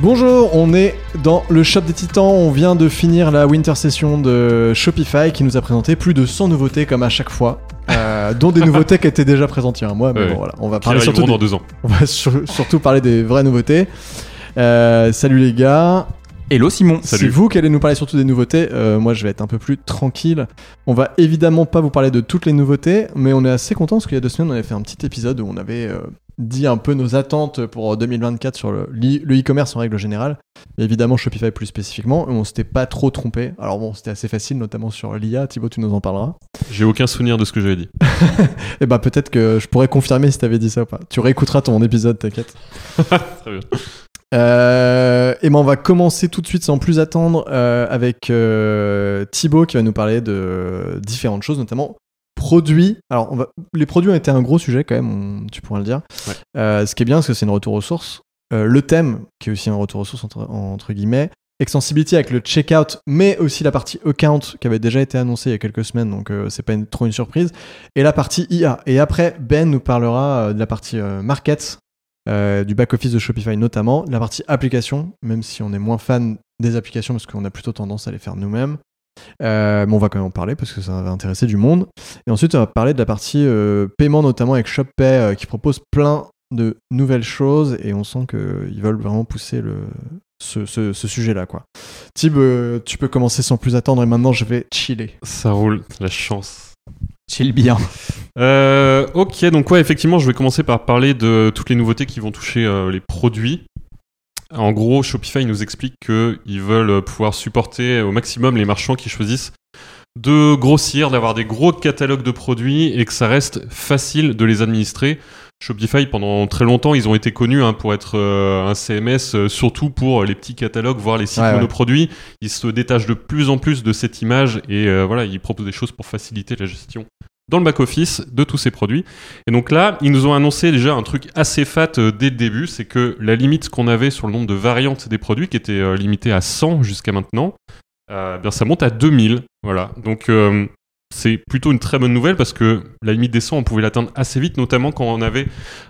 Bonjour, on est dans le Shop des Titans. On vient de finir la winter session de Shopify qui nous a présenté plus de 100 nouveautés comme à chaque fois. euh, dont des nouveautés qui étaient déjà présentes il y a un mois, mais Ouais. bon voilà, on va parler surtout des- dans deux ans. on va sur- surtout parler des vraies nouveautés. Euh, salut les gars, Hello Simon. c'est Salut. vous qui allez nous parler surtout des nouveautés. Euh, moi, je vais être un peu plus tranquille. On va évidemment pas vous parler de toutes les nouveautés, mais on est assez content parce qu'il y a deux semaines, on avait fait un petit épisode où on avait euh, dit un peu nos attentes pour 2024 sur le e-commerce en règle générale. Et évidemment, Shopify plus spécifiquement. On s'était pas trop trompé. Alors bon, c'était assez facile, notamment sur l'IA. Thibaut, tu nous en parleras. J'ai aucun souvenir de ce que j'avais dit. Et bah peut-être que je pourrais confirmer si t'avais dit ça ou pas. Tu réécouteras ton épisode, t'inquiète. Très bien. Euh, et ben on va commencer tout de suite sans plus attendre euh, avec euh, Thibaut qui va nous parler de différentes choses, notamment produits. Alors on va, les produits ont été un gros sujet quand même, on- tu pourras le dire. Ouais. Euh, ce qui est bien, parce que c'est une retour aux sources. Euh, le thème, qui est aussi un retour aux sources entre, entre guillemets. Extensibility avec le checkout, mais aussi la partie account qui avait déjà été annoncée il y a quelques semaines, donc euh, c'est pas une- trop une surprise. Et la partie IA. Et après, Ben nous parlera euh, de la partie market, du back-office de Shopify notamment, la partie application, même si on est moins fan des applications parce qu'on a plutôt tendance à les faire nous-mêmes. Euh, mais on va quand même en parler parce que ça va intéresser du monde. Et ensuite, on va parler de la partie euh, paiement, notamment avec ShopPay euh, qui propose plein de nouvelles choses et on sent qu'ils veulent vraiment pousser le, ce, ce- ce sujet-là. quoi. Tib, euh, tu peux commencer sans plus attendre et maintenant je vais chiller. Ça roule, la chance. Chill bien. Euh, ok, donc ouais, effectivement, je vais commencer par parler de toutes les nouveautés qui vont toucher les produits. En gros, Shopify nous explique qu'ils veulent pouvoir supporter au maximum les marchands qui choisissent de grossir, d'avoir des gros catalogues de produits et que ça reste facile de les administrer. Shopify, pendant très longtemps, ils ont été connus hein, pour être euh, un CMS, euh, surtout pour les petits catalogues, voire les sites Ouais, ouais. monoproduits. Ils se détachent de plus en plus de cette image et euh, voilà, ils proposent des choses pour faciliter la gestion dans le back-office de tous ces produits. Et donc là, ils nous ont annoncé déjà un truc assez fat euh, dès le début, c'est que la limite qu'on avait sur le nombre de variantes des produits, qui était euh, limitée à 100 jusqu'à maintenant, euh, bien ça monte à 2000. Voilà. Donc c'est plutôt une très bonne nouvelle parce que la limite des 100, on pouvait l'atteindre assez vite, notamment quand on avait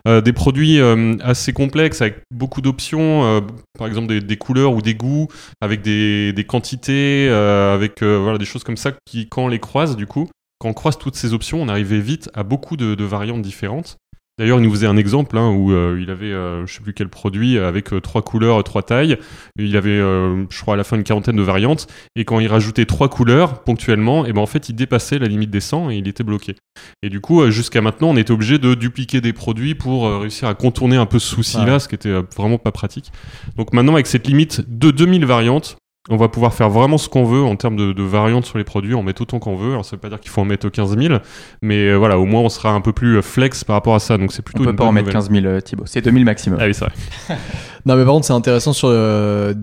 des produits assez complexes avec beaucoup d'options, par exemple des, couleurs ou des goûts, avec des, des quantités, avec voilà, des choses comme ça qui, quand on les croise, du coup, quand on croise toutes ces options, on arrivait vite à beaucoup de, de variantes différentes. D'ailleurs, il nous faisait un exemple hein, où euh, il avait, euh, je sais plus quel produit, avec euh, trois couleurs, trois tailles. Il avait, euh, je crois, à la fin une quarantaine de variantes. Et quand il rajoutait trois couleurs ponctuellement, et ben en fait, il dépassait la limite des 100 et il était bloqué. Et du coup, euh, jusqu'à maintenant, on était obligé de dupliquer des produits pour euh, réussir à contourner un peu ce souci-là, Ouais. ce qui était euh, vraiment pas pratique. Donc maintenant, avec cette limite de 2000 variantes, on va pouvoir faire vraiment ce qu'on veut en termes de, de variantes sur les produits, en mettre autant qu'on veut. Alors ça veut pas dire qu'il faut en mettre 15 000, mais euh, voilà, au moins on sera un peu plus euh, flex par rapport à ça. Donc c'est plutôt On peut une pas bonne en mettre nouvelle. 15 000 euh, Thibaut. C'est 2000 maximum. Ah oui, c'est vrai. Non, mais par contre, c'est intéressant sur euh,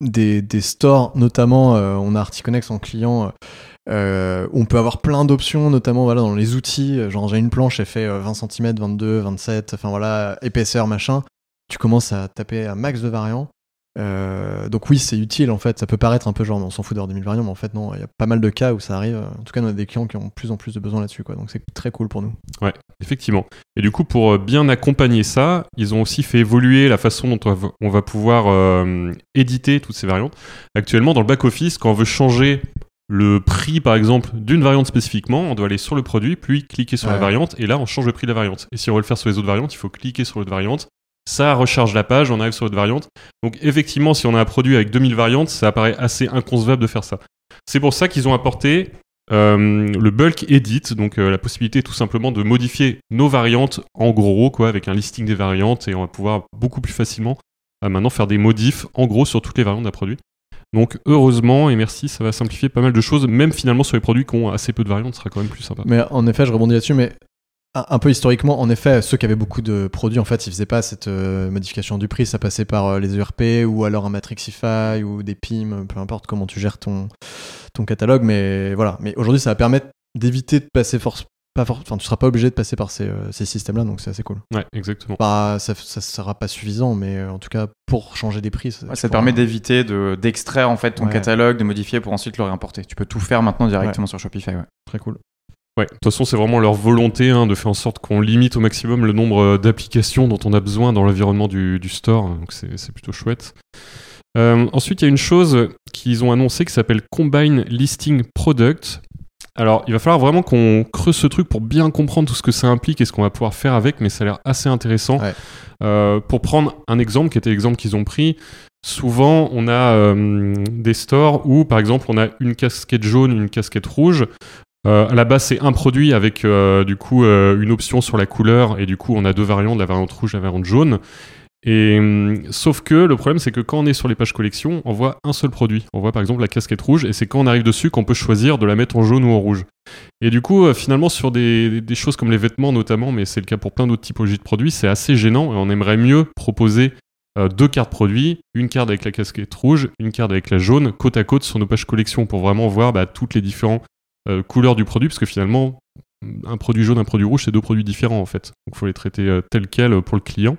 des, des stores, notamment, euh, on a Articonex en client. euh, on peut avoir plein d'options, notamment voilà, dans les outils. Genre, j'ai une planche, elle fait euh, 20 cm, 22, 27, enfin voilà, épaisseur, machin. Tu commences à taper un max de variants. Euh, donc oui, c'est utile en fait. Ça peut paraître un peu genre, on s'en fout d'avoir 2000 variants, mais en fait non, il y a pas mal de cas où ça arrive. En tout cas, on a des clients qui ont de plus en plus de besoin là-dessus, quoi. Donc c'est très cool pour nous. Effectivement. Et du coup, pour euh, bien accompagner ça, ils ont aussi fait évoluer la façon dont on va- pouvoir euh, éditer toutes ces variantes. Actuellement, dans le back-office, quand on veut changer le prix, par exemple, d'une variante spécifiquement, on doit aller sur le produit, puis cliquer sur la Ouais. variante, et là, on change le prix de la variante. Et si on veut le faire sur les autres variantes, il faut cliquer sur l'autre variante. Ça recharge la page, on arrive sur l'autre variante. Donc, effectivement, si on a un produit avec 2000 variantes, ça apparaît assez inconcevable de faire ça. C'est pour ça qu'ils ont apporté euh, le bulk edit, donc euh, la possibilité tout simplement de modifier nos variantes en gros, quoi, avec un listing des variantes, et on va pouvoir beaucoup plus facilement euh, maintenant faire des modifs en gros sur toutes les variantes d'un produit. Donc heureusement et merci, ça va simplifier pas mal de choses, même finalement sur les produits qui ont assez peu de variantes, ce sera quand même plus sympa. Mais en effet, je rebondis là-dessus, mais un, peu historiquement, en effet, ceux qui avaient beaucoup de produits, en fait, ils faisaient pas cette euh, modification du prix, ça passait par euh, les ERP ou alors un Matrixify ou des PIM, peu importe comment tu gères ton, ton catalogue, mais voilà. Mais aujourd'hui, ça va permettre d'éviter de passer force. Pas for- Enfin, tu seras pas obligé de passer par ces, euh, ces systèmes-là, donc c'est assez cool. Ouais, exactement. Bah, ça, ça sera pas suffisant, mais euh, en tout cas, pour changer des prix, ça, Ouais, ça pourras- permet d'éviter de- d'extraire en fait ton Ouais. catalogue, de modifier pour ensuite le réimporter. Tu peux tout faire maintenant directement sur Shopify. ouais. Très cool. Ouais, de toute façon, c'est vraiment leur volonté hein, de faire en sorte qu'on limite au maximum le nombre euh, d'applications dont on a besoin dans l'environnement du, du store, donc c'est c'est plutôt chouette. Euh, ensuite, il y a une chose qu'ils ont annoncé qui s'appelle Combine Listing Product. Alors, il va falloir vraiment qu'on creuse ce truc pour bien comprendre tout ce que ça implique et ce qu'on va pouvoir faire avec, mais ça a l'air assez intéressant. Ouais. Euh, pour prendre un exemple, qui était l'exemple qu'ils ont pris, souvent on a euh, des stores où, par exemple, on a une casquette jaune, une casquette rouge. Euh, à la base, c'est un produit avec euh, du coup euh, une option sur la couleur et du coup on a deux variantes, la variante rouge et la variante jaune. Et hum, sauf que le problème c'est que quand on est sur les pages collection, on voit un seul produit. On voit par exemple la casquette rouge et c'est quand on arrive dessus qu'on peut choisir de la mettre en jaune ou en rouge. Et du coup, finalement, sur des, choses comme les vêtements notamment, mais c'est le cas pour plein d'autres typologies de produits, c'est assez gênant et on aimerait mieux proposer deux cartes produits, une carte avec la casquette rouge, une carte avec la jaune, côte à côte sur nos pages collection pour vraiment voir bah, toutes les différentes euh, couleurs du produit, parce que finalement, un produit jaune, un produit rouge, c'est deux produits différents en fait. Donc il faut les traiter euh, tels quels pour le client.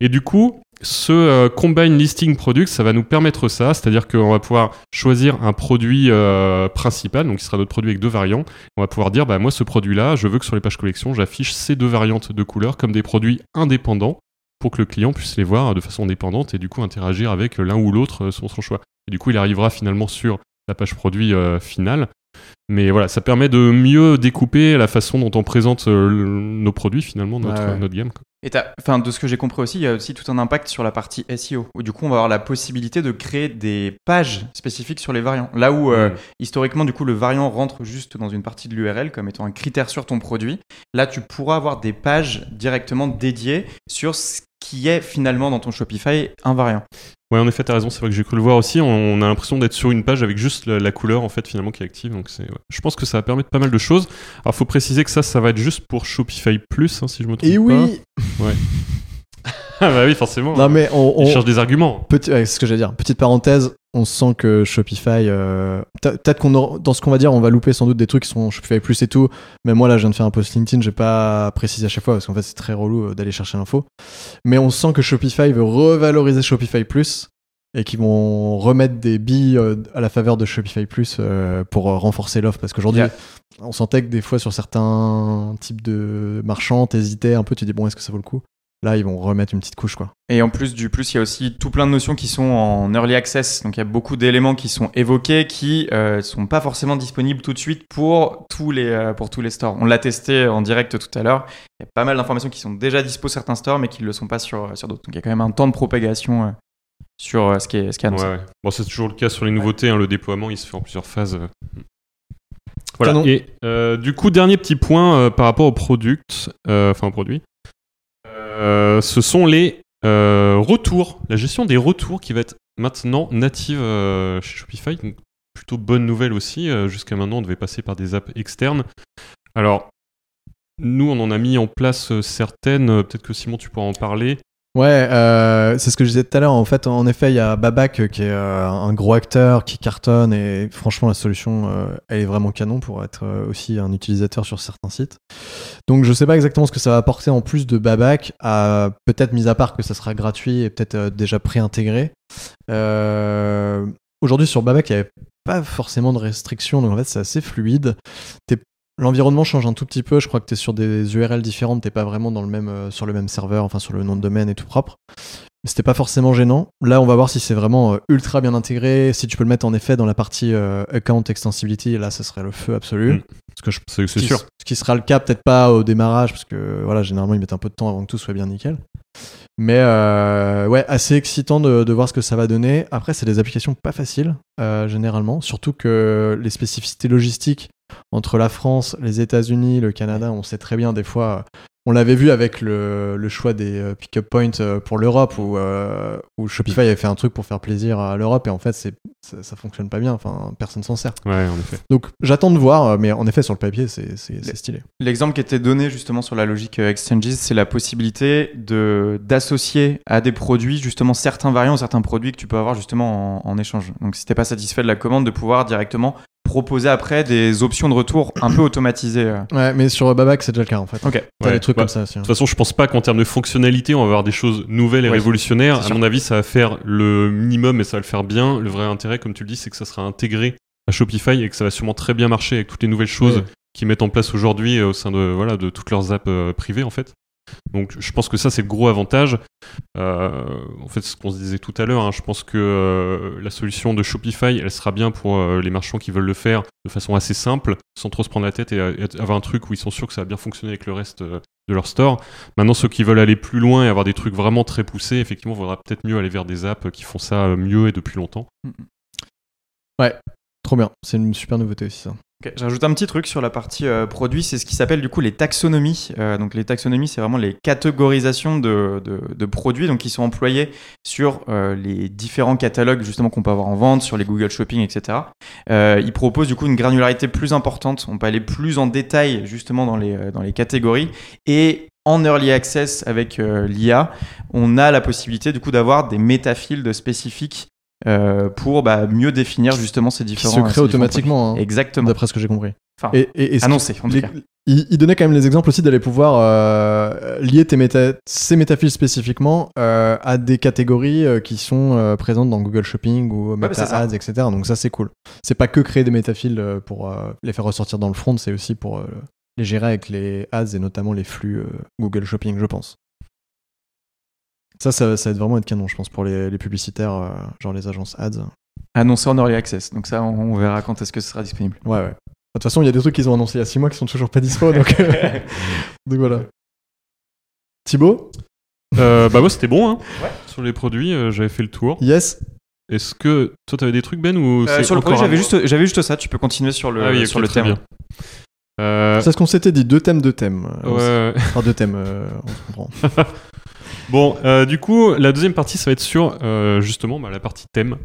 Et du coup, ce euh, Combine Listing Product, ça va nous permettre ça, c'est-à-dire qu'on va pouvoir choisir un produit euh, principal, donc qui sera notre produit avec deux variants. On va pouvoir dire, bah, moi ce produit-là, je veux que sur les pages collection, j'affiche ces deux variantes de couleurs comme des produits indépendants pour que le client puisse les voir de façon indépendante et du coup interagir avec l'un ou l'autre euh, selon son choix. Et du coup, il arrivera finalement sur la page produit euh, finale. Mais voilà, ça permet de mieux découper la façon dont on présente euh, nos produits finalement, notre, Ouais, ouais. notre gamme. quoi. Et enfin, de ce que j'ai compris aussi, il y a aussi tout un impact sur la partie SEO, où du coup on va avoir la possibilité de créer des pages spécifiques sur les variants. Là où euh, Mm. historiquement, du coup, le variant rentre juste dans une partie de l'URL comme étant un critère sur ton produit, là tu pourras avoir des pages directement dédiées sur ce qui est finalement dans ton Shopify un variant. Ouais, en effet, t'as raison, c'est vrai que j'ai cru le voir aussi. On, a l'impression d'être sur une page avec juste la, la couleur en fait finalement qui est active. Donc c'est, ouais. je pense que ça va permettre pas mal de choses. Alors faut préciser que ça, ça va être juste pour Shopify Plus, hein, si je me trompe Et oui pas. Ah bah oui, forcément. Non, mais on. On- cherchent des arguments. Petit, ouais, c'est ce que j'allais dire. Petite parenthèse, on sent que Shopify, euh, peut- peut-être qu'on aura- dans ce qu'on va dire, on va louper sans doute des trucs qui sont Shopify Plus et tout. Mais moi là, je viens de faire un post LinkedIn, j'ai pas précisé à chaque fois parce qu'en fait c'est très relou euh, d'aller chercher l'info. Mais on sent que Shopify veut revaloriser Shopify Plus et qu'ils vont remettre des billes euh, à la faveur de Shopify Plus pour renforcer l'offre parce qu'aujourd'hui Yeah. on sentait que des fois sur certains types de marchands t'hésitais un peu tu dis bon est-ce que ça vaut le coup? Là ils vont remettre une petite couche quoi Et en plus du plus, il y a aussi tout plein de notions qui sont en early access. Donc il y a beaucoup d'éléments qui sont évoqués qui euh, sont pas forcément disponibles tout de suite pour tous les euh, pour tous les stores. On l'a testé en direct tout à l'heure. Il y a pas mal d'informations qui sont déjà dispo sur certains stores, mais qui ne le sont pas sur sur d'autres. Donc il y a quand même un temps de propagation euh, sur euh, ce qui est ce qui est Ouais, annoncé. ouais. Bon, c'est toujours le cas sur les nouveautés. hein, le déploiement, il se fait en plusieurs phases. euh. Voilà. Canon. Et euh, du coup, dernier petit point euh, par rapport au product, euh, enfin au produit. Euh, ce sont les euh, retours, la gestion des retours qui va être maintenant native euh, chez Shopify. Donc, plutôt bonne nouvelle aussi. Jusqu'à maintenant, on devait passer par des apps externes. Alors, nous, on en a mis en place certaines. Peut-être que Simon, tu pourras en parler. Ouais, euh, c'est ce que je disais tout à l'heure. En fait, en effet, il y a Babac euh, qui est euh, un gros acteur qui cartonne et franchement, la solution, elle est vraiment canon pour être aussi un utilisateur sur certains sites. Donc, je sais pas exactement ce que ça va apporter en plus de Babac, à peut-être mis à part que ça sera gratuit et peut-être déjà préintégré. Aujourd'hui, sur Babac, il n'y avait pas forcément de restrictions, donc en fait, c'est assez fluide. L'environnement change un tout petit peu. Je crois que tu es sur des URL différentes. T'es pas vraiment dans le même, euh, sur le même serveur, enfin sur le nom de domaine et tout propre. C'était pas forcément gênant. Là, on va voir si c'est vraiment euh, ultra bien intégré, si tu peux le mettre en effet dans la partie euh, account extensibility. Là, ce serait le feu absolu. Parce que je- c'est c'est Ce qui- sûr. Ce qui sera le cas, peut-être pas au démarrage, parce que voilà, généralement, ils mettent un peu de temps avant que tout soit bien nickel. Mais euh, ouais, assez excitant de, de voir ce que ça va donner. Après, c'est des applications pas faciles, euh, généralement. Surtout que les spécificités logistiques entre la France, les États-Unis, le Canada, on sait très bien, des fois. On l'avait vu avec le, le choix des euh, pick-up points euh, pour l'Europe, où, euh, où Shopify avait fait un truc pour faire plaisir à l'Europe, et en fait, c'est, ça, ça fonctionne pas bien. Enfin, personne s'en sert. Ouais, en effet. Donc, j'attends de voir, euh, mais en effet, sur le papier, c'est, c'est, c'est stylé. L'exemple qui était donné justement sur la logique euh, exchanges, c'est la possibilité de d'associer à des produits justement certains variants, certains produits que tu peux avoir justement en, en échange. Donc si t'es pas satisfait de la commande, de pouvoir directement proposer après des options de retour un peu automatisées. euh. Ouais, mais sur Babac, c'est déjà le cas en fait. Ok. T'as Ouais, des trucs bah, comme ça aussi. hein. De toute façon, je pense pas qu'en termes de fonctionnalité, on va avoir des choses nouvelles et révolutionnaires. À mon avis, ça va faire le minimum et ça va le faire bien. Le vrai intérêt, comme tu le dis, c'est que ça sera intégré à Shopify et que ça va sûrement très bien marcher avec toutes les nouvelles choses qu'ils mettent en place aujourd'hui euh, au sein de, voilà, de toutes leurs apps euh, privées, en fait. Donc, je pense que ça, c'est le gros avantage. Euh, en fait, ce qu'on se disait tout à l'heure. hein. Je pense que euh, la solution de Shopify, elle sera bien pour euh, les marchands qui veulent le faire de façon assez simple, sans trop se prendre la tête et, avoir un truc où ils sont sûrs que ça va bien fonctionner avec le reste de leur store. Maintenant, ceux qui veulent aller plus loin et avoir des trucs vraiment très poussés, effectivement, il vaudra peut-être mieux aller vers des apps qui font ça mieux et depuis longtemps. Trop bien. C'est une super nouveauté aussi ça. Ok, Je un petit truc sur la partie euh, produit, c'est ce qui s'appelle du coup les taxonomies. Euh, donc les taxonomies, c'est vraiment les catégorisations de, produits donc qui sont employés sur euh, les différents catalogues justement qu'on peut avoir en vente, sur les Google Shopping, etc. Ils proposent du coup une granularité plus importante. On peut aller plus en détail justement dans les, dans les catégories et en early access avec l'IA, on a la possibilité du coup d'avoir des métafields spécifiques euh, pour bah, mieux définir justement ces Qui différents. se ces crée différents automatiquement, hein. Exactement. d'après ce que j'ai compris. Enfin, Et, et, et ce annoncé en tout les- cas. il, il donnait quand même les exemples aussi d'aller pouvoir euh, lier tes méta, ces métaphiles spécifiquement euh, à des catégories qui sont présentes dans Google Shopping ou Meta. Ads, etc. Donc ça c'est cool. C'est pas que créer des métaphiles pour les faire ressortir dans le front, c'est aussi pour les gérer avec les ads et notamment les flux Google Shopping, je pense. Ça, ça, ça va être vraiment être canon, je pense, pour les, les publicitaires, euh, genre les agences ads. Annoncé en early access. Donc ça, on, on verra quand est-ce que ce sera disponible. Ouais, ouais. De toute façon, il y a des trucs qu'ils ont annoncés il y a 6 mois qui sont toujours pas dispo, donc, euh, donc voilà. Thibaut? Euh, bah, moi, c'était bon. Hein. Ouais. Sur les produits, euh, j'avais fait le tour. Yes Est-ce que toi, t'avais des trucs, Ben ou Euh, sur le produit, j'avais juste, j'avais juste ça. Tu peux continuer sur le, Ah oui, sur le thème. bien. Euh, C'est ce qu'on s'était dit, deux thèmes, deux thèmes. Ouais. Enfin, deux thèmes, euh, on se comprend. Bon, euh, du coup, la deuxième partie, ça va être sur euh, justement bah, la partie thème.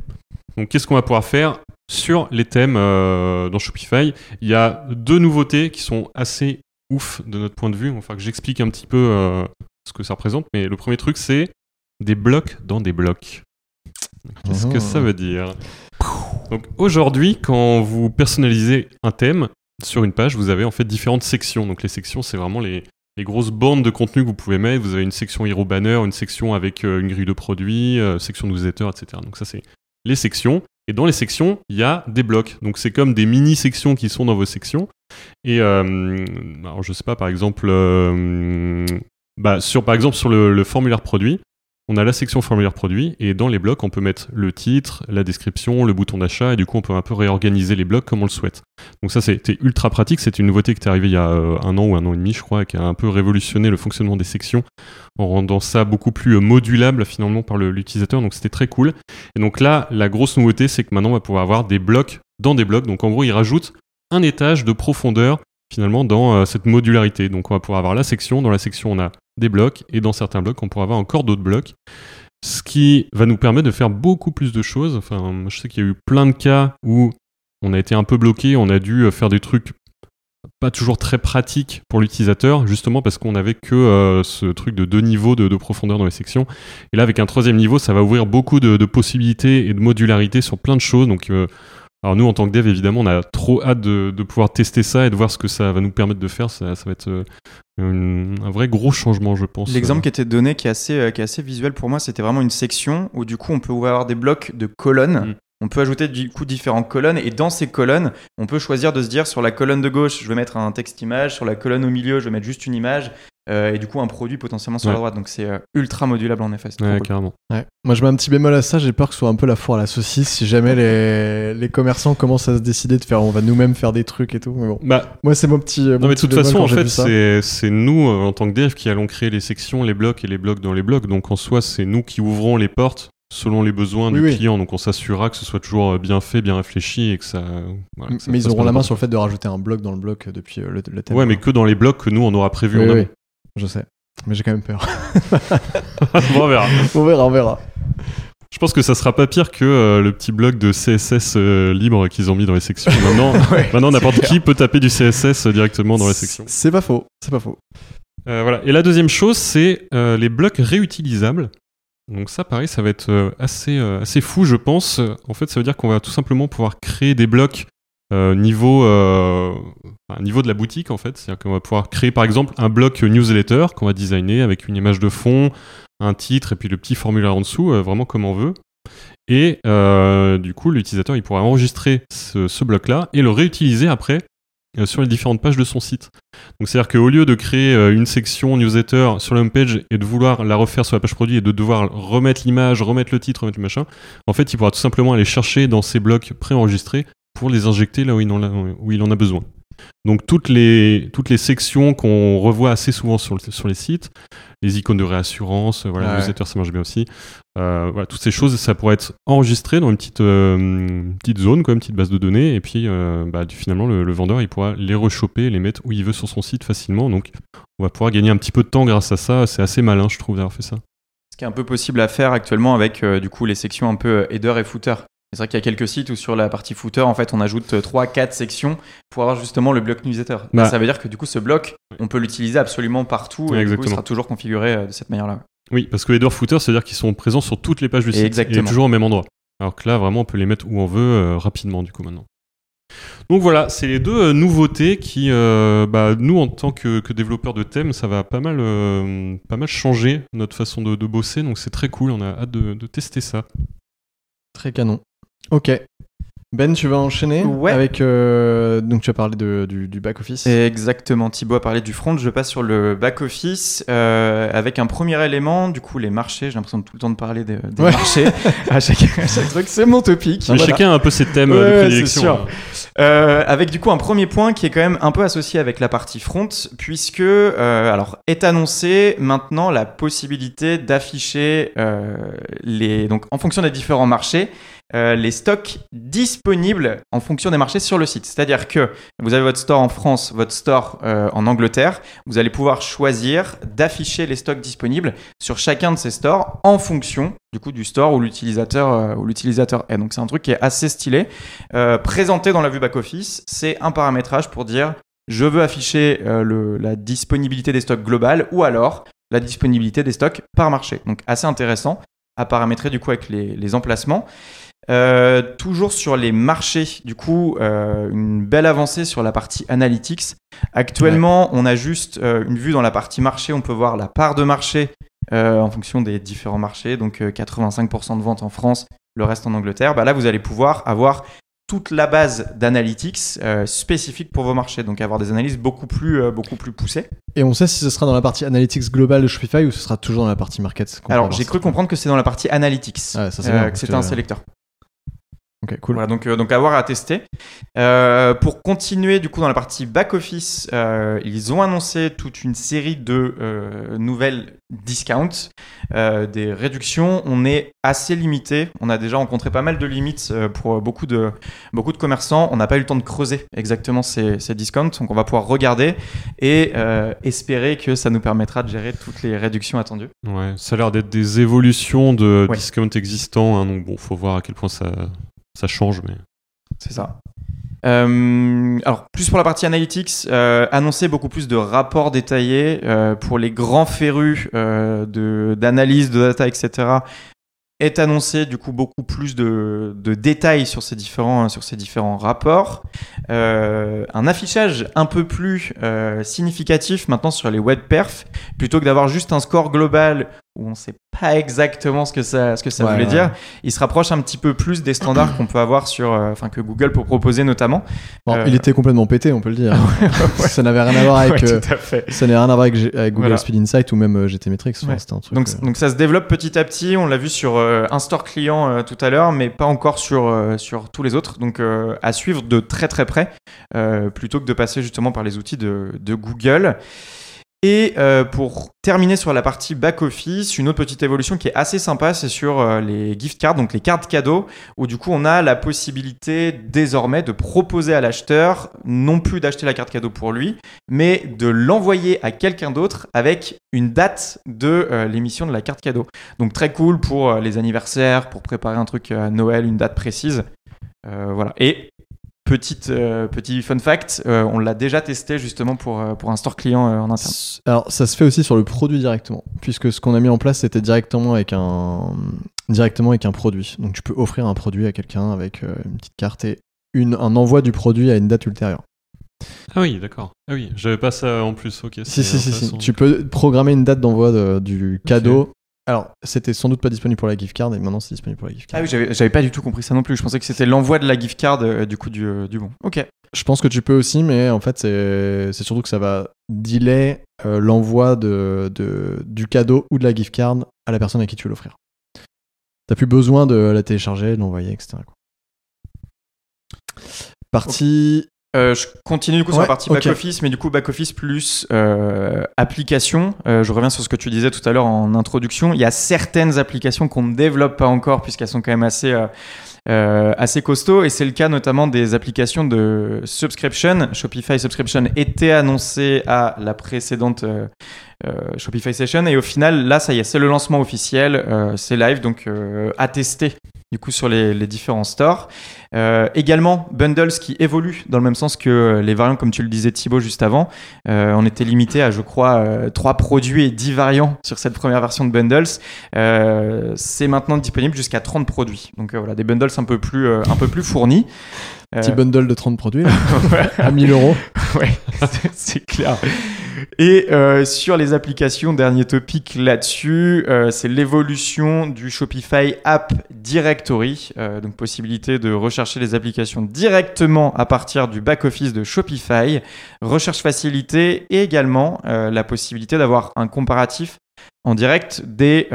Donc, qu'est-ce qu'on va pouvoir faire sur les thèmes euh, dans Shopify? Il y a deux nouveautés qui sont assez ouf de notre point de vue. Enfin, que j'explique un petit peu ce que ça représente. Mais le premier truc, c'est des blocs dans des blocs. Qu'est-ce que ça veut dire? Donc, aujourd'hui, quand vous personnalisez un thème sur une page, vous avez en fait différentes sections. Donc, les sections, c'est vraiment les, les grosses bandes de contenu que vous pouvez mettre. Vous avez une section hero banner, une section avec euh, une grille de produits, euh, section newsletter, etc. Donc ça c'est les sections. Et dans les sections, il y a des blocs. Donc c'est comme des mini-sections qui sont dans vos sections. Et euh, je sais pas, par exemple, bah, sur, par exemple sur le formulaire produit, on a la section formulaire produit et dans les blocs, on peut mettre le titre, la description, le bouton d'achat et du coup, on peut un peu réorganiser les blocs comme on le souhaite. Donc ça, c'était ultra pratique. C'est une nouveauté qui est arrivée il y a euh, un an ou un an et demi, je crois, et qui a un peu révolutionné le fonctionnement des sections en rendant ça beaucoup plus euh, modulable finalement par l'utilisateur. Donc c'était très cool. Et donc là, la grosse nouveauté, c'est que maintenant, on va pouvoir avoir des blocs dans des blocs. Donc en gros, il rajoute un étage de profondeur finalement dans euh, cette modularité. Donc on va pouvoir avoir la section. Dans la section, on a des blocs et dans certains blocs, on pourra avoir encore d'autres blocs. Ce qui va nous permettre de faire beaucoup plus de choses. Enfin, je sais qu'il y a eu plein de cas où on a été un peu bloqué, on a dû euh, faire des trucs pas toujours très pratiques pour l'utilisateur, justement parce qu'on avait que euh, ce truc de deux niveaux de, de profondeur dans les sections. Et là, avec un troisième niveau, ça va ouvrir beaucoup de, possibilités et de modularité sur plein de choses. Donc, alors nous, en tant que dev, évidemment, on a trop hâte de, de pouvoir tester ça et de voir ce que ça va nous permettre de faire. Ça, ça va être euh, une- un vrai gros changement, je pense. L'exemple qui était donné, qui est, assez, euh, qui est assez visuel pour moi, c'était vraiment une section où du coup on peut avoir des blocs de colonnes. Mm. On peut ajouter du coup différentes colonnes et dans ces colonnes, on peut choisir de se dire sur la colonne de gauche, je vais mettre un texte image, sur la colonne au milieu, je vais mettre juste une image euh, et du coup un produit potentiellement sur la Ouais. droite. Donc c'est euh, ultra modulable en effet. Ouais, carrément. Ouais. Moi, je mets un petit bémol à ça. J'ai peur que ce soit un peu la foire à la saucisse. Si jamais les, les commerçants commencent à se décider de faire, on va nous-mêmes faire des trucs et tout. Mais bon, Bah, moi, c'est mon petit. non, mais de toute façon, en fait, c'est c'est nous, euh, en tant que dev, qui allons créer les sections, les blocs et les blocs dans les blocs. Donc, en soi, c'est nous qui ouvrons les portes selon les besoins Oui, du oui. client. Donc, on s'assurera que ce soit toujours euh, bien fait, bien réfléchi et que ça. voilà, que ça Mais ils auront la main sur le fait de rajouter un bloc dans le bloc depuis euh, le, le thème. Ouais, mais que dans les blocs que nous, on aura prévu Oui. Je sais. Mais j'ai quand même peur. bon, on verra. on verra, on verra. Je pense que ça sera pas pire que euh, le petit bloc de CSS euh, libre qu'ils ont mis dans les sections. Maintenant, Ouais, maintenant n'importe qui peut taper du CSS directement dans les sections. C'est pas faux. C'est pas faux. Euh, voilà. Et la deuxième chose, c'est euh, les blocs réutilisables. Donc ça, pareil, ça va être euh, assez, euh, assez fou, je pense. En fait, ça veut dire qu'on va tout simplement pouvoir créer des blocs euh, niveau, euh, niveau de la boutique, en fait. C'est-à-dire qu'on va pouvoir créer, par exemple, un bloc newsletter qu'on va designer avec une image de fond, un titre et puis le petit formulaire en dessous, euh, vraiment comme on veut. Et du coup, l'utilisateur, il pourra enregistrer ce, bloc-là et le réutiliser après sur les différentes pages de son site. Donc c'est-à-dire qu'au lieu de créer une section newsletter sur la homepage et de vouloir la refaire sur la page produit et de devoir remettre l'image, remettre le titre, remettre le machin, en fait, il pourra tout simplement aller chercher dans ses blocs préenregistrés pour les injecter là où il en a, où il en a besoin. Donc toutes les, toutes les sections qu'on revoit assez souvent sur, le- sur les sites, les icônes de réassurance, euh, voilà, Ouais. newsletter ça marche bien aussi, euh, voilà, toutes ces choses, ça pourrait être enregistré dans une petite, euh, petite zone, quoi, une petite base de données, et puis euh, bah, finalement le, le vendeur il pourra les rechoper, les mettre où il veut sur son site facilement, donc on va pouvoir gagner un petit peu de temps grâce à ça, c'est assez malin je trouve d'avoir fait ça. Ce qui est un peu possible à faire actuellement avec du coup les sections un peu header et footer. C'est vrai qu'il y a quelques sites où sur la partie footer, en fait, on ajoute 3-4 sections pour avoir justement le bloc newsletter. Là, Bah. ça veut dire que du coup, ce bloc, on peut l'utiliser absolument partout et du coup, il sera toujours configuré euh, de cette manière-là. Oui, parce que header footer, c'est-à-dire qu'ils sont présents sur toutes les pages du site Exactement. et toujours au même endroit. Alors que là, vraiment, on peut les mettre où on veut euh, rapidement, du coup, maintenant. Donc voilà, c'est les deux euh, nouveautés qui, euh, bah, nous, en tant que, que développeurs de thèmes, ça va pas mal, euh, pas mal changer notre façon de, de bosser. Donc c'est très cool, on a hâte de, de tester ça. Très canon. Ok. Ben, tu vas enchaîner Ouais. avec. euh, donc, tu as parlé de, du, du back-office. Exactement. Thibaut a parlé du front. Je passe sur le back-office euh, avec un premier élément. Du coup, les marchés. J'ai l'impression de tout le temps de parler des, des Ouais. marchés. à, chaque, à chaque truc, c'est mon topic. Mais Voilà. Chacun a un peu ses thèmes Ouais, de prédilection. c'est sûr. Euh, avec du coup un premier point qui est quand même un peu associé avec la partie front, puisque euh, alors est annoncé maintenant la possibilité d'afficher euh, les donc en fonction des différents marchés euh, les stocks disponibles en fonction des marchés sur le site. C'est-à-dire que vous avez votre store en France, votre store euh, en Angleterre, vous allez pouvoir choisir d'afficher les stocks disponibles sur chacun de ces stores en fonction du coup du store où l'utilisateur euh, l'utilisateur est. Donc c'est un truc qui est assez stylé. Présenté dans la vue back-office, c'est un paramétrage pour dire je veux afficher la disponibilité des stocks globales ou alors la disponibilité des stocks par marché. Donc assez intéressant à paramétrer du coup avec les emplacements. Euh, toujours sur les marchés, du coup, euh, une belle avancée sur la partie analytics. Actuellement, on a juste euh, une vue dans la partie marché, on peut voir la part de marché en fonction des différents marchés, donc euh, 85% de ventes en France, le reste en Angleterre. Bah là, vous allez pouvoir avoir toute la base d'analytics euh, spécifique pour vos marchés, donc avoir des analyses beaucoup plus, euh, beaucoup plus poussées. Et on sait si ce sera dans la partie analytics globale de Shopify ou ce sera toujours dans la partie market. Alors, j'ai cru comprendre que c'est dans la partie analytics, Ah ouais, ça, c'est euh, bien, que c'était un sélecteur. Ok, cool. Voilà, donc, euh, donc avoir à tester. Euh, pour continuer du coup dans la partie back office, euh, ils ont annoncé toute une série de euh, nouvelles discounts, euh, des réductions. On est assez limité. On a déjà rencontré pas mal de limites euh, pour beaucoup de beaucoup de commerçants. On n'a pas eu le temps de creuser exactement ces, ces discounts, donc on va pouvoir regarder et euh, espérer que ça nous permettra de gérer toutes les réductions attendues. Ouais, ça a l'air d'être des évolutions de Ouais. discount existants, hein, donc bon, faut voir à quel point ça, ça change, mais C'est ça. Euh, alors, plus pour la partie analytics, euh, annoncer beaucoup plus de rapports détaillés euh, pour les grands férus euh, de- d'analyse, de, data, etc. Est annoncé du coup beaucoup plus de, de détails sur ces différents, sur ces différents rapports. Un affichage un peu plus significatif maintenant sur les web perfs, plutôt que d'avoir juste un score global où on sait pas exactement ce que ça, ce que ça Ouais, voulait ouais. dire. Il se rapproche un petit peu plus des standards qu'on peut avoir sur, euh, enfin que Google peut proposer notamment. Bon, Euh, Il était complètement pété, on peut le dire. ça n'avait rien à voir avec. Euh, ça rien à voir Google Voilà. Speed Insight ou même euh, GT un truc. Donc, donc ça se développe petit à petit. On l'a vu sur un store client tout à l'heure, mais pas encore sur, sur tous les autres. Donc à suivre de très très près, plutôt que de passer justement par les outils de, de Google. Et euh, pour terminer sur la partie back-office, une autre petite évolution qui est assez sympa, c'est sur euh, les gift cards, donc les cartes cadeaux, où du coup on a la possibilité désormais de proposer à l'acheteur non plus d'acheter la carte cadeau pour lui, mais de l'envoyer à quelqu'un d'autre avec une date de euh, l'émission de la carte cadeau. Donc très cool pour les anniversaires, pour préparer un truc à Noël, une date précise. Voilà. Et petite, euh, petit fun fact, euh, on l'a déjà testé justement pour, euh, pour un store client euh, en interne. Alors, ça se fait aussi sur le produit directement, puisque ce qu'on a mis en place, c'était directement avec un directement avec un produit. Donc, tu peux offrir un produit à quelqu'un avec euh, une petite carte et une, un envoi du produit à une date ultérieure. Ah oui, d'accord. Ah oui, j'avais pas ça en plus. Ok. Si, si, si, si. Tu peux programmer une date d'envoi de- du cadeau. Alors, c'était sans doute pas disponible pour la gift card et maintenant c'est disponible pour la gift card. Ah oui, j'avais pas du tout compris ça non plus. Je pensais que c'était l'envoi de la gift card euh, du coup du, euh, du bon. Ok. Je pense que tu peux aussi, mais en fait, c'est c'est surtout que ça va delay euh, l'envoi de, de- du cadeau ou de la gift card à la personne à qui tu veux l'offrir. T'as plus besoin de la télécharger, de l'envoyer, etc. quoi. Partie. Euh, je continue du coup sur Ouais, la partie back-office, mais du coup back-office plus euh, application. Euh, je reviens sur ce que tu disais tout à l'heure en introduction. Il y a certaines applications qu'on ne développe pas encore puisqu'elles sont quand même assez, euh, assez costauds. Et c'est le cas notamment des applications de subscription. Shopify Subscription était annoncé à la précédente Shopify Session. Et au final, là, ça y est, c'est le lancement officiel. c'est live, donc à tester du coup sur les, les différents stores. Euh, également, bundles qui évoluent dans le même sens que les variants, comme tu le disais Thibaut juste avant. Euh, on était limité à, je crois, euh, 3 produits et 10 variants sur cette première version de bundles. Euh, c'est maintenant disponible jusqu'à 30 produits. Donc voilà, des bundles un peu plus, un peu plus fournis. Petit bundle de 30 produits là, à 1000 euros. Ouais, c'est clair. Et euh, sur les applications, dernier topic là-dessus, euh, c'est l'évolution du Shopify App Directory. Euh, donc possibilité de rechercher les applications directement à partir du back-office de Shopify. Recherche facilitée et également la possibilité d'avoir un comparatif en direct des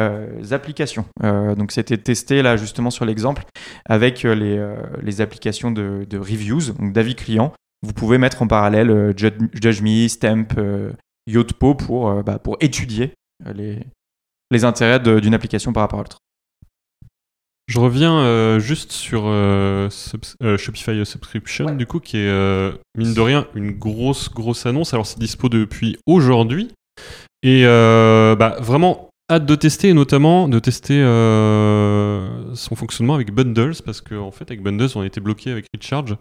applications. Donc c'était testé là justement sur l'exemple avec les, les applications de, de reviews, donc d'avis clients vous pouvez mettre en parallèle euh, Judge, Judge Me, Stamp, euh, Yotpo pour, euh, bah, pour étudier euh, les, les intérêts d'une application par rapport à l'autre. Je reviens euh, juste sur euh, euh, Shopify Subscription, du coup, qui est, euh, mine de rien, une grosse, grosse annonce. Alors, c'est dispo depuis aujourd'hui. Et euh, bah, vraiment, hâte de tester, et notamment de tester euh, son fonctionnement avec Bundles, parce qu'en en fait, avec Bundles, on a été bloqué avec Recharge.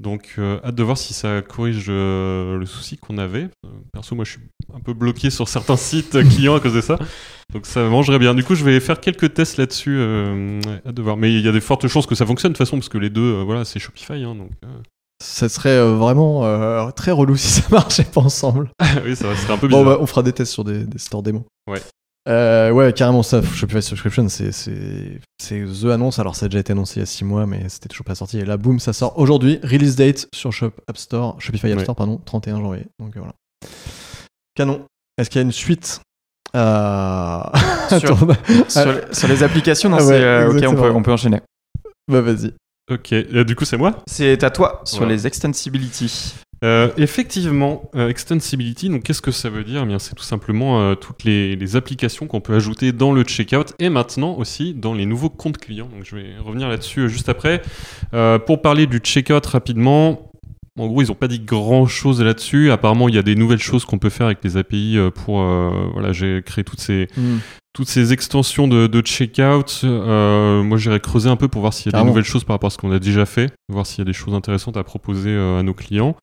Donc, euh, hâte de voir si ça corrige euh, le souci qu'on avait. Euh, perso, moi, je suis un peu bloqué sur certains sites clients à cause de ça. Donc ça mangerait bien. Du coup, je vais faire quelques tests là-dessus. Euh, ouais, hâte de voir. Mais il y a des fortes chances que ça fonctionne de toute façon, parce que les deux, voilà, c'est Shopify. hein, donc, Ça serait vraiment très relou si ça marchait pas ensemble. oui, ça serait un peu Bon, bizarre. bah, on fera des tests sur des, des stores démo. Ouais. Euh, ouais, carrément ça. Shopify Subscription, c'est c'est c'est the annonce. Alors ça a déjà été annoncé il y a 6 mois, mais c'était toujours pas sorti. Et là, boum, ça sort aujourd'hui. Release date sur Shop App Store, Shopify App Ouais. Store, pardon, 31 janvier. Donc euh, voilà. Canon. Est-ce qu'il y a une suite à... Sur- Attends, sur, les- sur les applications, non, Ah ouais, euh, ok, on peut, on peut enchaîner. bah vas-y. Ok, du coup, c'est moi? C'est à toi sur Voilà. les extensibility. Euh, effectivement, euh, extensibility, donc qu'est-ce que ça veut dire? Eh bien, C'est tout simplement euh, toutes les, les applications qu'on peut ajouter dans le checkout et maintenant aussi dans les nouveaux comptes clients. Donc, je vais revenir là-dessus juste après. Pour parler du checkout rapidement, en gros, ils n'ont pas dit grand-chose là-dessus. Apparemment, il y a des nouvelles choses qu'on peut faire avec les API euh, pour... euh, voilà, j'ai créé toutes ces, Hmm. toutes ces extensions de, de checkout, euh, moi j'irai creuser un peu pour voir s'il y a des nouvelles choses par rapport à ce qu'on a déjà fait, voir s'il y a des choses intéressantes à proposer euh, à nos clients.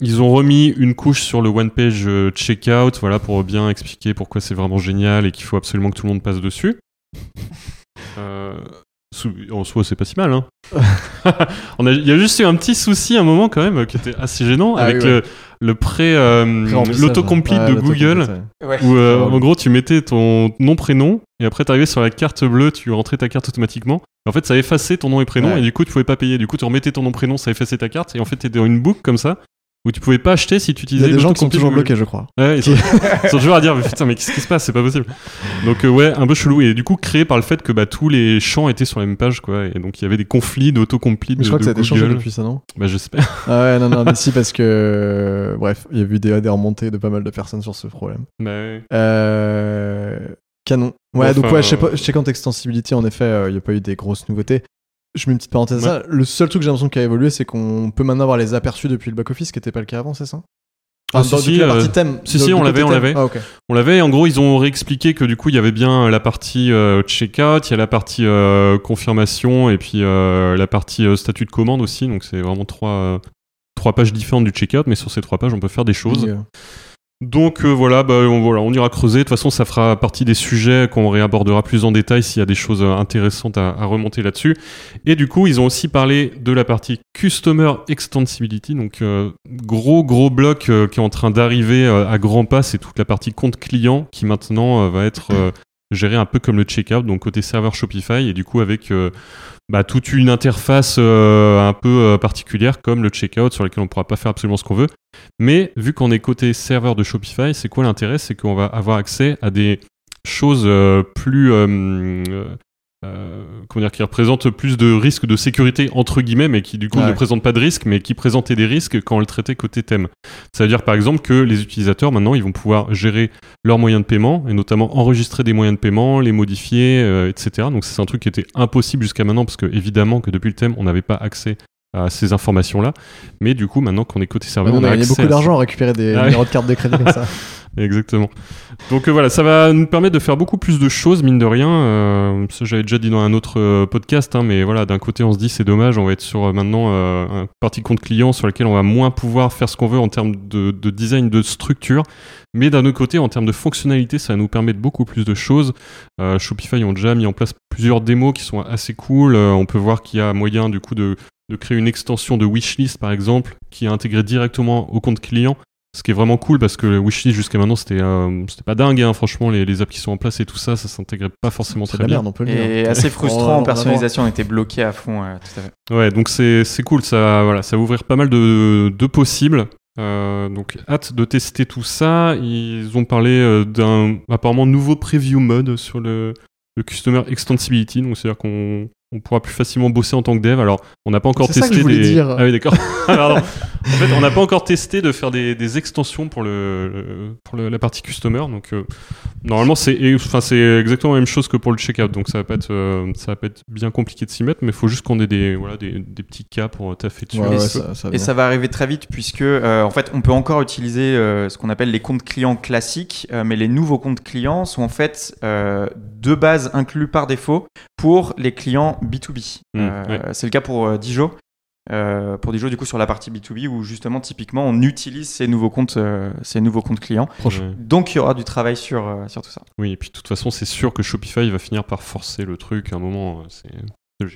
Ils ont remis une couche sur le one page checkout, voilà pour bien expliquer pourquoi c'est vraiment génial et qu'il faut absolument que tout le monde passe dessus. Euh, en soi, c'est pas si mal. Hein. On a- Il y a juste eu un petit souci à un moment quand même qui était assez gênant Ah avec oui, ouais. le- le pré, euh, Pré-remplissage, l'autocomplete ouais. de Google, ouais. Où euh, en gros tu mettais ton nom prénom et après t'arrivais sur la carte bleue, tu rentrais ta carte automatiquement. En fait, ça effaçait ton nom et prénom Ouais. et du coup tu pouvais pas payer. Du coup, tu remettais ton nom prénom, ça effaçait ta carte et en fait t'étais dans une boucle comme ça où tu pouvais pas acheter si tu Il y utilisais a des gens qui sont toujours bloqués, je crois. Ouais, ils sont, ils sont toujours à dire mais putain mais qu'est-ce qui se passe? C'est pas possible donc euh, ouais un peu chelou et du coup créé par le fait que bah, tous les champs étaient sur la même page quoi et donc il y avait des conflits d'autocomplete Mais je de, crois que ça a été changé depuis ça, non? Bah j'espère Ah ouais, non, non, mais si, parce que. euh, Bref, il y a eu des, des remontées de pas mal de personnes sur ce problème. bah, ouais. Euh, Canon. Ouais, Enfin, donc ouais, je sais euh, pas, je sais qu'en Extensibility, en effet, euh, il n'y a pas eu des grosses nouveautés. Je mets une petite parenthèse à ça. Le seul truc que j'ai l'impression qui a évolué, c'est qu'on peut maintenant avoir les aperçus depuis le back-office, ce qui n'était pas le cas avant, c'est ça? Ah, Enfin, si, si, la euh, partie thème. si, de- si, du on l'avait, on l'avait. Ah, on l'avait en gros ils ont réexpliqué que du coup il y avait bien la partie euh, checkout il y a la partie euh, confirmation et puis euh, la partie euh, statut de commande aussi donc c'est vraiment trois euh, trois pages différentes du checkout mais sur ces trois pages on peut faire des choses. Donc euh, voilà, bah, on, voilà, on ira creuser. De toute façon, ça fera partie des sujets qu'on réabordera plus en détail s'il y a des choses euh, intéressantes à, remonter là-dessus. Et du coup, ils ont aussi parlé de la partie Customer Extensibility, donc euh, gros gros bloc qui est en train d'arriver à grands pas. C'est toute la partie compte client qui maintenant va être gérée un peu comme le checkout, donc côté serveur Shopify, et du coup avec bah, toute une interface euh, un peu euh, particulière comme le checkout sur lequel on pourra pas faire absolument ce qu'on veut. Mais vu qu'on est côté serveur de Shopify, c'est quoi l'intérêt? C'est qu'on va avoir accès à des choses euh, plus. Euh, comment dire, qui représentent plus de risques de sécurité, entre guillemets, mais qui du coup Ouais. ne présentent pas de risques, mais qui présentaient des risques quand on le traitait côté thème. Ça veut dire par exemple que les utilisateurs maintenant ils vont pouvoir gérer leurs moyens de paiement et notamment enregistrer des moyens de paiement, les modifier, euh, etc. Donc c'est un truc qui était impossible jusqu'à maintenant parce que évidemment que depuis le thème on n'avait pas accès à ces informations-là. Mais du coup maintenant qu'on est côté serveur, on on a a accès beaucoup d'argent à récupérer des Ah numéros de carte de crédit comme ça. Exactement. Donc euh, voilà, ça va nous permettre de faire beaucoup plus de choses, mine de rien. Euh, ça, j'avais déjà dit dans un autre euh, podcast, hein, mais voilà, d'un côté, on se dit c'est dommage, on va être sur maintenant un parti compte client sur lequel on va moins pouvoir faire ce qu'on veut en termes de, de design, de structure. Mais d'un autre côté, en termes de fonctionnalité, ça va nous permettre beaucoup plus de choses. Shopify ont déjà mis en place plusieurs démos qui sont assez cool. On peut voir qu'il y a moyen du coup de créer une extension de wishlist par exemple, qui est intégrée directement au compte client. Ce qui est vraiment cool parce que le wishlist jusqu'à maintenant c'était euh, c'était pas dingue hein, franchement les, les apps qui sont en place et tout ça ça s'intégrait pas forcément très bien. merde, on peut le dire. Et assez frustrant en a personnalisation, on était bloqué à fond. euh, tout à fait. Ouais donc c'est c'est cool ça voilà ça va ouvrir pas mal de, de possibles. Euh, donc hâte de tester tout ça. Ils ont parlé euh, d'un apparemment nouveau preview mode sur le, le customer extensibility donc c'est à dire qu'on on pourra plus facilement bosser en tant que dev. Alors, on n'a pas encore C'est ça que testé je voulais des. dire. Ah oui, d'accord. En fait, on n'a pas encore testé de faire des, des extensions pour le, le- pour le- la partie customer. Donc, euh, normalement, c'est enfin c'est exactement la même chose que pour le checkout. Donc, ça va pas être euh, ça va pas être bien compliqué de s'y mettre, mais il faut juste qu'on ait des voilà des, des petits cas pour taffer dessus. Ouais, Mais ouais, c'est- ça, ça va Et ça va arriver très vite puisque euh, en fait on peut encore utiliser euh, ce qu'on appelle les comptes clients classiques, euh, mais les nouveaux comptes clients sont en fait euh, de base inclus par défaut pour les clients B2B. Mm, Euh, ouais. C'est le cas pour euh, Dijo. Euh, pour Dijo du coup sur la partie B2B où justement typiquement on utilise ces nouveaux comptes, euh, ces nouveaux comptes clients. Donc il y aura du travail sur, euh, sur tout ça. Oui, et puis de toute façon, c'est sûr que Shopify va finir par forcer le truc à un moment. C'est Il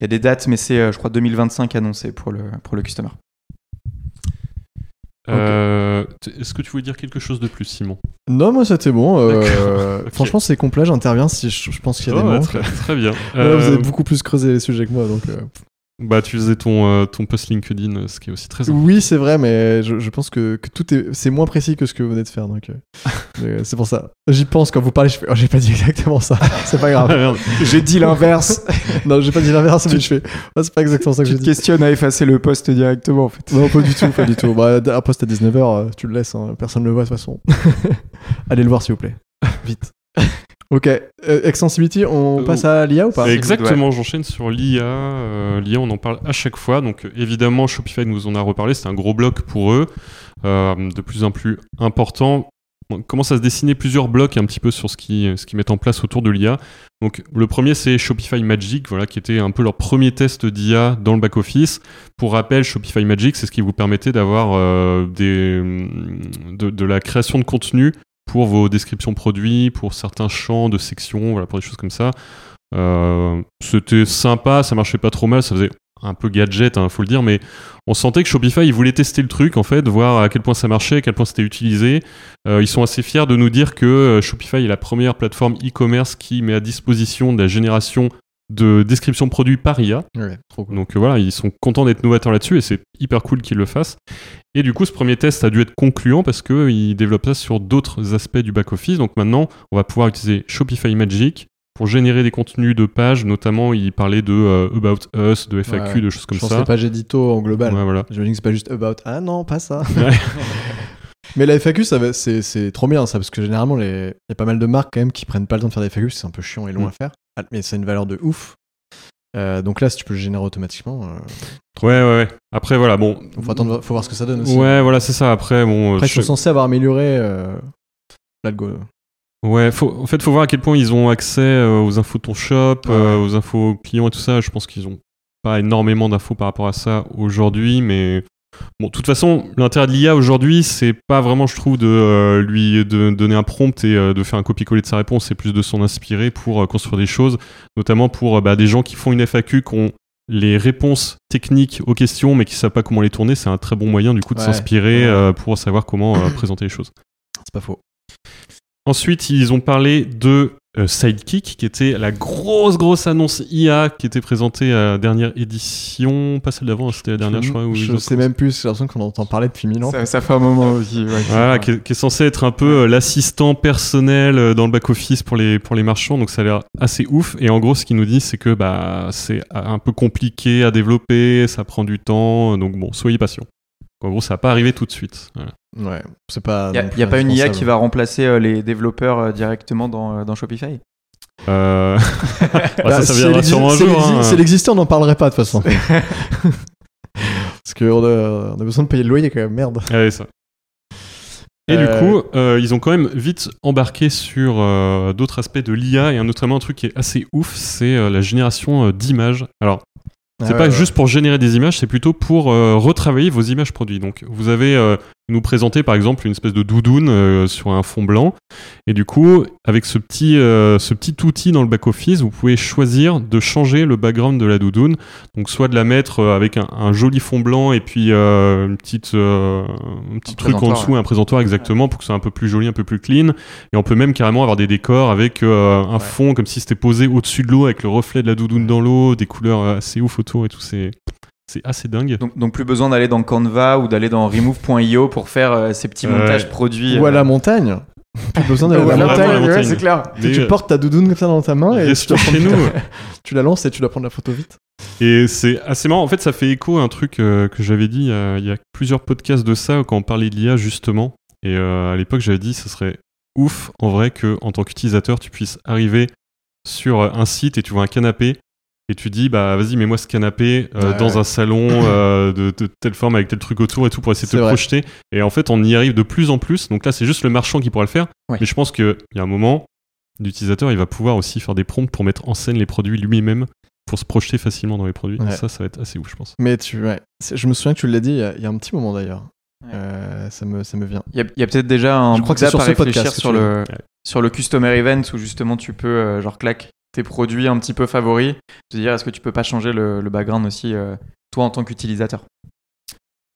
y a des dates mais c'est euh, je crois 2025 annoncé pour le, pour le customer. Euh, Est-ce que tu voulais dire quelque chose de plus, Simon? Non, moi c'était bon. euh. Franchement, c'est complet. J'interviens si je, je pense qu'il y a Oh, des ouais, manques. très, très bien. Vous avez beaucoup plus creusé les sujets que moi, donc. Bah, tu faisais ton, euh, ton post LinkedIn, euh, ce qui est aussi très important. Oui, c'est vrai, mais je, je pense que, que tout est, c'est moins précis que ce que vous venez de faire, donc. euh, c'est pour ça. J'y pense quand vous parlez. Je fais, oh, j'ai pas dit exactement ça. C'est pas Ah, grave. merde. J'ai dit l'inverse. non, j'ai pas dit l'inverse, mais je fais. oh, c'est pas exactement ça que tu j'ai te dit. questionnes à effacer le post directement en fait. Non, pas du tout, pas du tout. Bah, un post à 19h, tu le laisses, hein, personne ne le voit de toute façon. Allez le voir s'il vous plaît. Vite. Ok, euh, Extensibility, on Euh, passe à l'IA ou pas Exactement, j'enchaîne sur l'IA. Euh, L'IA, on en parle à chaque fois. Donc, évidemment, Shopify nous en a reparlé. C'est un gros bloc pour eux, euh, de plus en plus important. On commence à se dessiner plusieurs blocs un petit peu sur ce qui, ce qui mettent en place autour de l'IA. Donc, le premier, c'est Shopify Magic, voilà, qui était un peu leur premier test d'IA dans le back-office. Pour rappel, Shopify Magic, c'est ce qui vous permettait d'avoir euh, des, de, de la création de contenu pour vos descriptions produits, pour certains champs de sections, voilà, pour des choses comme ça. Euh, c'était sympa, ça marchait pas trop mal, ça faisait un peu gadget, hein, faut le dire, mais on sentait que Shopify, ils voulaient tester le truc, en fait, voir à quel point ça marchait, à quel point c'était utilisé. Euh, ils sont assez fiers de nous dire que euh, Shopify est la première plateforme e-commerce qui met à disposition de la génération de description produit par IA. Ouais, trop cool. Donc euh, voilà, ils sont contents d'être novateurs là-dessus et c'est hyper cool qu'ils le fassent. Et du coup, ce premier test a dû être concluant parce qu'ils développent ça sur d'autres aspects du back-office. Donc maintenant, on va pouvoir utiliser Shopify Magic pour générer des contenus de pages. Notamment, ils parlaient de euh, About Us, de FAQ, Ouais. de choses comme Je pense ça. c'est pas édito en global. Ouais, voilà. Je que c'est pas juste about. Ah non, pas ça. Mais la FAQ, c'est trop bien ça, parce que généralement, il y a pas mal de marques quand même qui prennent pas le temps de faire des FAQ, c'est un peu chiant et long Mm. à faire. Ah, Mais c'est une valeur de ouf. Euh, donc là, si tu peux le générer automatiquement, euh, Ouais, ouais, ouais. Après, voilà, bon. faut, attendre, faut voir ce que ça donne aussi. Ouais, voilà, c'est ça. Après, bon. Après, euh, ils sont je- censés avoir amélioré euh, l'algo. Ouais, faut, en fait, faut voir à quel point ils ont accès euh, aux infos de ton shop, euh, aux infos clients et tout ça. Je pense qu'ils ont pas énormément d'infos par rapport à ça aujourd'hui, mais bon, de toute façon, l'intérêt de l'IA aujourd'hui, c'est pas vraiment, je trouve, de euh, lui de donner un prompt et euh, de faire un copier-coller de sa réponse. C'est plus de s'en inspirer pour euh, construire des choses, notamment pour bah, des gens qui font une FAQ, qui ont les réponses techniques aux questions, mais qui savent pas comment les tourner. C'est un très bon moyen, du coup, de s'inspirer Ouais. pour savoir comment présenter les choses. C'est pas faux. Ensuite, ils ont parlé de Sidekick, qui était la grosse, grosse annonce IA qui était présentée à la dernière édition. Pas celle d'avant, c'était la dernière, je crois. où je sais même plus, j'ai l'impression qu'on entend parler depuis mille ans. Ça, ça fait un moment aussi. ouais. Voilà, qui est, qui est censé être un peu euh, l'assistant personnel euh, dans le back-office pour les, pour les marchands, donc ça a l'air assez ouf. Et en gros, ce qu'ils nous disent, c'est que bah, c'est un peu compliqué à développer, ça prend du temps, donc bon, soyez patients. En gros, ça va pas arriver tout de suite. Voilà. Ouais, c'est pas. Il n'y a, pas une IA qui va remplacer euh, les développeurs euh, directement dans, euh, dans Shopify? Euh... bah, Bah, ça, viendra sûrement un jour. exi- hein. Si elle existait, on n'en parlerait pas de toute façon. Parce qu'on a, on a besoin de payer le loyer quand même, merde. Ouais, ça. Et Euh, du coup, euh, ils ont quand même vite embarqué sur euh, d'autres aspects de l'IA et un- notamment un truc qui est assez ouf, c'est euh, la génération euh, d'images. Alors, c'est Ah pas ouais, juste pour générer des images, c'est plutôt pour euh, retravailler vos images produits. Donc, vous avez euh, nous présenter par exemple une espèce de doudoune euh, sur un fond blanc, et du coup, avec ce petit, euh, ce petit outil dans le back-office, vous pouvez choisir de changer le background de la doudoune. Donc, soit de la mettre euh, avec un, un joli fond blanc et puis euh, une petite, un petit Un truc en dessous, un présentoir exactement pour que ce soit un peu plus joli, un peu plus clean. Et on peut même carrément avoir des décors avec un Ouais. fond comme si c'était posé au-dessus de l'eau avec le reflet de la doudoune dans l'eau, des couleurs assez ouf autour et tout. C'est c'est assez dingue. donc, donc plus besoin d'aller dans Canva ou d'aller dans remove.io pour faire euh, ces petits Ouais. montages produits. Ou à euh, la montagne. Plus besoin d'aller ou à la montagne, ouais, c'est clair. Tu sais, Mais, tu euh, portes ta doudoune comme ça dans ta main et tu, la chez nous. tu la lances et tu dois prendre la photo vite. Et c'est assez marrant. En fait, ça fait écho à un truc euh, que j'avais dit euh, il y a plusieurs podcasts de ça quand on parlait de l'IA justement. Et euh, à l'époque, j'avais dit ce serait ouf en vrai que en tant qu'utilisateur, tu puisses arriver sur un site et tu vois un canapé et tu dis bah vas-y mets-moi ce canapé euh, Ouais, dans ouais. un salon euh, de, de telle forme avec tel truc autour et tout pour essayer de te vrai. projeter. Et en fait, on y arrive de plus en plus. Donc là, c'est juste le marchand qui pourra le faire. Ouais. Mais je pense qu'il y a un moment, l'utilisateur il va pouvoir aussi faire des prompts pour mettre en scène les produits lui-même pour se projeter facilement dans les produits. Et ça, ça va être assez ouf, je pense. Mais tu, Je me souviens que tu l'as dit il y, a, il y a un petit moment d'ailleurs. Ouais. Euh, ça, me, ça me vient. Il y a, peut-être déjà un Je crois que c'est sur ce podcast sur le, Ouais. sur le Customer Event où justement tu peux, euh, genre, clac, tes produits un petit peu favoris. Te dire, est-ce que tu peux pas changer le, le background aussi, euh, toi en tant qu'utilisateur?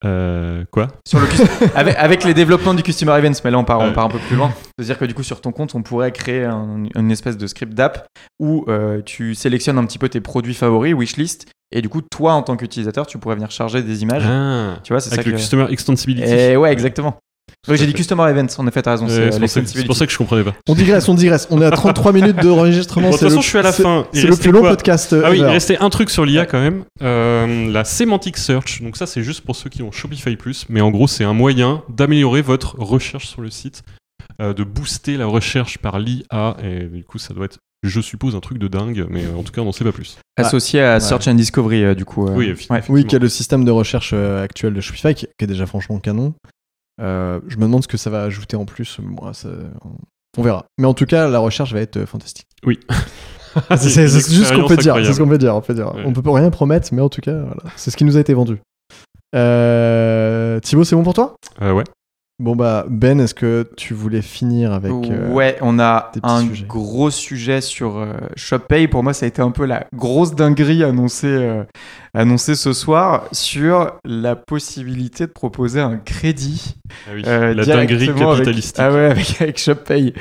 Euh, quoi? Sur le cus- avec, avec les développements du Customer Events, mais là on part, on part un peu plus loin. C'est-à-dire que du coup sur ton compte, on pourrait créer un- une espèce de script d'app où euh, tu sélectionnes un petit peu tes produits favoris, wishlist, et du coup toi en tant qu'utilisateur, tu pourrais venir charger des images. Ah, Tu vois, c'est ça Avec le que... Customer Extensibility. Et ouais, exactement. Oui, j'ai dit. Customer Events, en effet, t'as raison. Ouais, c'est euh, pour, ça que- je comprenais pas. On digresse, on digresse. On est à 33 minutes d'enregistrement. Bon, de toute façon, le- je suis à la fin. C'est le plus long podcast. Ah oui, il ever. restait un truc sur l'IA quand même. Euh, la semantic search. Donc ça, c'est juste pour ceux qui ont Shopify Plus. Mais en gros, c'est un moyen d'améliorer votre recherche sur le site, euh, de booster la recherche par l'IA. Et du coup, ça doit être, je suppose, un truc de dingue. Mais euh, en tout cas, on n'en sait pas plus. Associé à Search and Discovery, euh, du coup. euh, Oui, ouais. effectivement. Oui, qui est le système de recherche euh, actuel de Shopify, qui est déjà franchement canon. Euh, je me demande ce que ça va ajouter en plus. Moi, ça- on verra. Mais en tout cas, la recherche va être euh, fantastique. C'est c'est- juste ce qu'on peut dire. C'est ce qu'on peut dire. On peut dire. Ouais. On peut pas rien promettre, mais en tout cas, voilà. c'est ce qui nous a été vendu. Euh, Thibaut, c'est bon pour toi? Euh, ouais. Bon bah Ben, est-ce que tu voulais finir avec euh, Ouais, on a un sujets? gros sujet sur euh, ShopPay. Pour moi, ça a été un peu la grosse dinguerie annoncée euh, annoncé ce soir sur la possibilité de proposer un crédit. Ah oui, euh, la dinguerie directement avec-. Ah ouais, avec, avec ShopPay.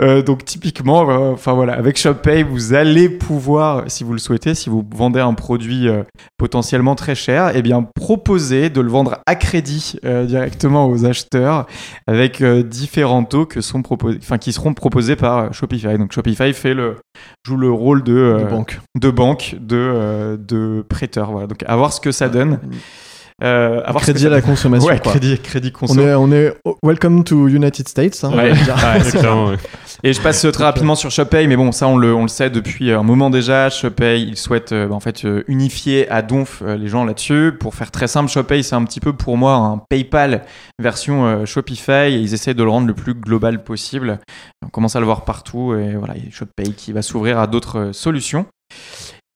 Euh, donc typiquement, euh, enfin voilà, avec ShopPay, vous allez pouvoir, si vous le souhaitez, si vous vendez un produit potentiellement très cher, eh bien proposer de le vendre à crédit directement aux acheteurs avec différents taux que sont proposés, enfin qui seront proposés par Shopify. Donc Shopify fait le joue le rôle de, euh, de banque. de banque, de, euh, de prêteur. Voilà. Donc à voir ce que ça donne. Euh, Crédit à la consommation. Ouais, quoi. crédit, crédit conso. On est, on est welcome to United States. hein, Ouais. Ouais. Et je passe euh, très rapidement sur ShopPay, mais bon, ça on le, on le sait depuis un moment déjà. ShopPay, ils souhaitent euh, bah, en fait euh, unifier à Donf euh, les gens là-dessus. Pour faire très simple, ShopPay, c'est un petit peu pour moi un PayPal version euh, Shopify et ils essayent de le rendre le plus global possible. On commence à le voir partout et voilà, il y a ShopPay qui va s'ouvrir à d'autres euh, solutions.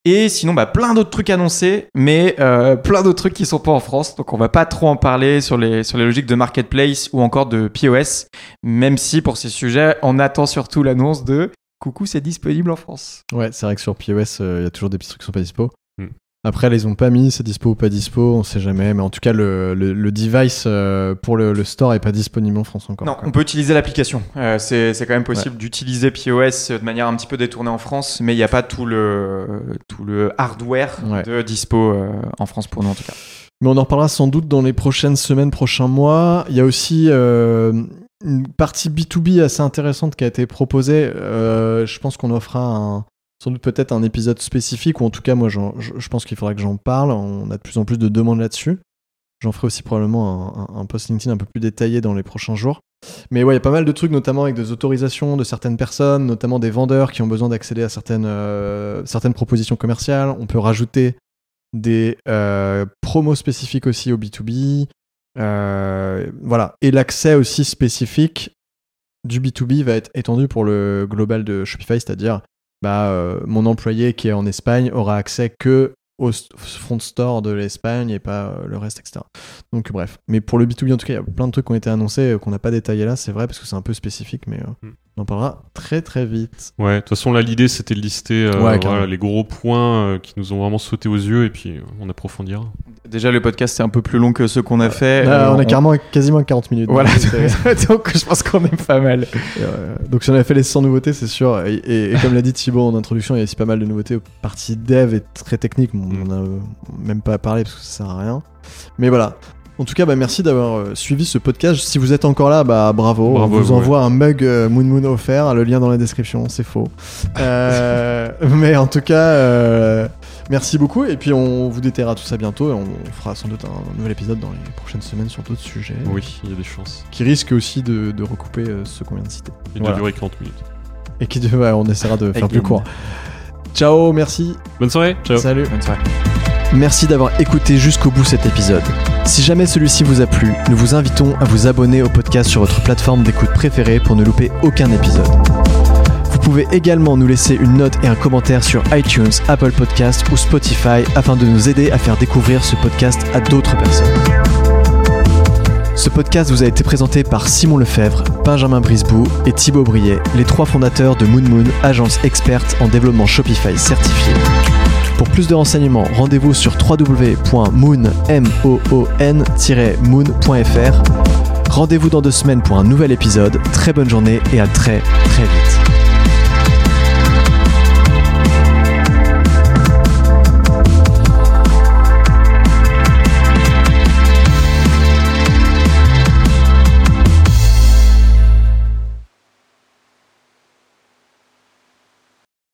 Et sinon, bah, plein d'autres trucs annoncés, mais euh, plein d'autres trucs qui sont pas en France. Donc, on va pas trop en parler sur les, sur les logiques de marketplace ou encore de POS, même si pour ces sujets, on attend surtout l'annonce de Coucou, c'est disponible en France. Ouais, c'est vrai que sur POS, euh, il y a toujours des petits trucs qui sont pas dispo. Après, là, ils ont pas mis c'est dispo ou pas dispo, on sait jamais. Mais en tout cas, le, le, le device euh, pour le, le store est pas disponible en France encore. Non, on peut utiliser l'application. Euh, c'est quand même possible d'utiliser POS de manière un petit peu détournée en France, mais il n'y a pas tout le, tout le hardware Ouais. de dispo euh, en France pour nous en tout cas. Mais on en reparlera sans doute dans les prochaines semaines, prochains mois. Il y a aussi euh, une partie B2B assez intéressante qui a été proposée. Je pense qu'on offrira un- sans doute peut-être un épisode spécifique, ou en tout cas, moi, je, pense qu'il faudra que j'en parle. On a de plus en plus de demandes là-dessus. J'en ferai aussi probablement un post LinkedIn un peu plus détaillé dans les prochains jours. Mais ouais, il y a pas mal de trucs, notamment avec des autorisations de certaines personnes, notamment des vendeurs qui ont besoin d'accéder à certaines, euh, certaines propositions commerciales. On peut rajouter des euh, promos spécifiques aussi au B2B. Euh, voilà. Et l'accès aussi spécifique du B2B va être étendu pour le global de Shopify, c'est-à-dire bah, euh, mon employé qui est en Espagne aura accès que au front store de l'Espagne et pas euh, le reste, etc. Donc bref. Mais pour le B2B, en tout cas, il y a plein de trucs qui ont été annoncés euh, qu'on n'a pas détaillé là, c'est vrai, parce que c'est un peu spécifique, mais euh, Mm. On en parlera très très vite. Ouais, de toute façon, là, l'idée, c'était de lister euh, Ouais, voilà, carrément. les gros points euh, qui nous ont vraiment sauté aux yeux, et puis euh, on approfondira. Déjà, le podcast c'est un peu plus long que ceux qu'on a fait. Là, Euh, on a carrément quasiment 40 minutes. Voilà, Donc, je pense qu'on est pas mal. Euh, donc si on avait fait les 100 nouveautés, c'est sûr. Et, et- et comme l'a dit Thibaut en introduction, il y a aussi pas mal de nouveautés. Partie dev et très technique, on Mm. en a même pas parlé parce que ça sert à rien. Mais voilà. En tout cas, bah, merci d'avoir euh, suivi ce podcast. Si vous êtes encore là, bah bravo. Bravo on vous envoie un mug euh, Moon Moon offert. Le lien dans la description, c'est faux. Euh, mais en tout cas, euh, merci beaucoup. Et puis on vous déterrera tout ça bientôt. Et on fera sans doute un nouvel épisode dans les prochaines semaines sur d'autres sujets. Oui, il y a des chances. Qui risquent aussi de, de recouper ceux qu'on vient de citer. Il Voilà. doit durer 40 minutes. Et qui ouais, on essaiera de faire plus court. Ciao, merci. Bonne soirée, ciao. Salut. Bonne soirée. Merci d'avoir écouté jusqu'au bout cet épisode. Si jamais celui-ci vous a plu, nous vous invitons à vous abonner au podcast sur votre plateforme d'écoute préférée pour ne louper aucun épisode. Vous pouvez également nous laisser une note et un commentaire sur iTunes, Apple Podcast ou Spotify afin de nous aider à faire découvrir ce podcast à d'autres personnes. Ce podcast vous a été présenté par Simon Lefebvre, Benjamin Brisbou et Thibaut Briet, les trois fondateurs de Moon Moon, agence experte en développement Shopify certifié. Pour plus de renseignements, rendez-vous sur www.moon-moon.fr. Rendez-vous dans deux semaines pour un nouvel épisode. Très bonne journée et à très très vite.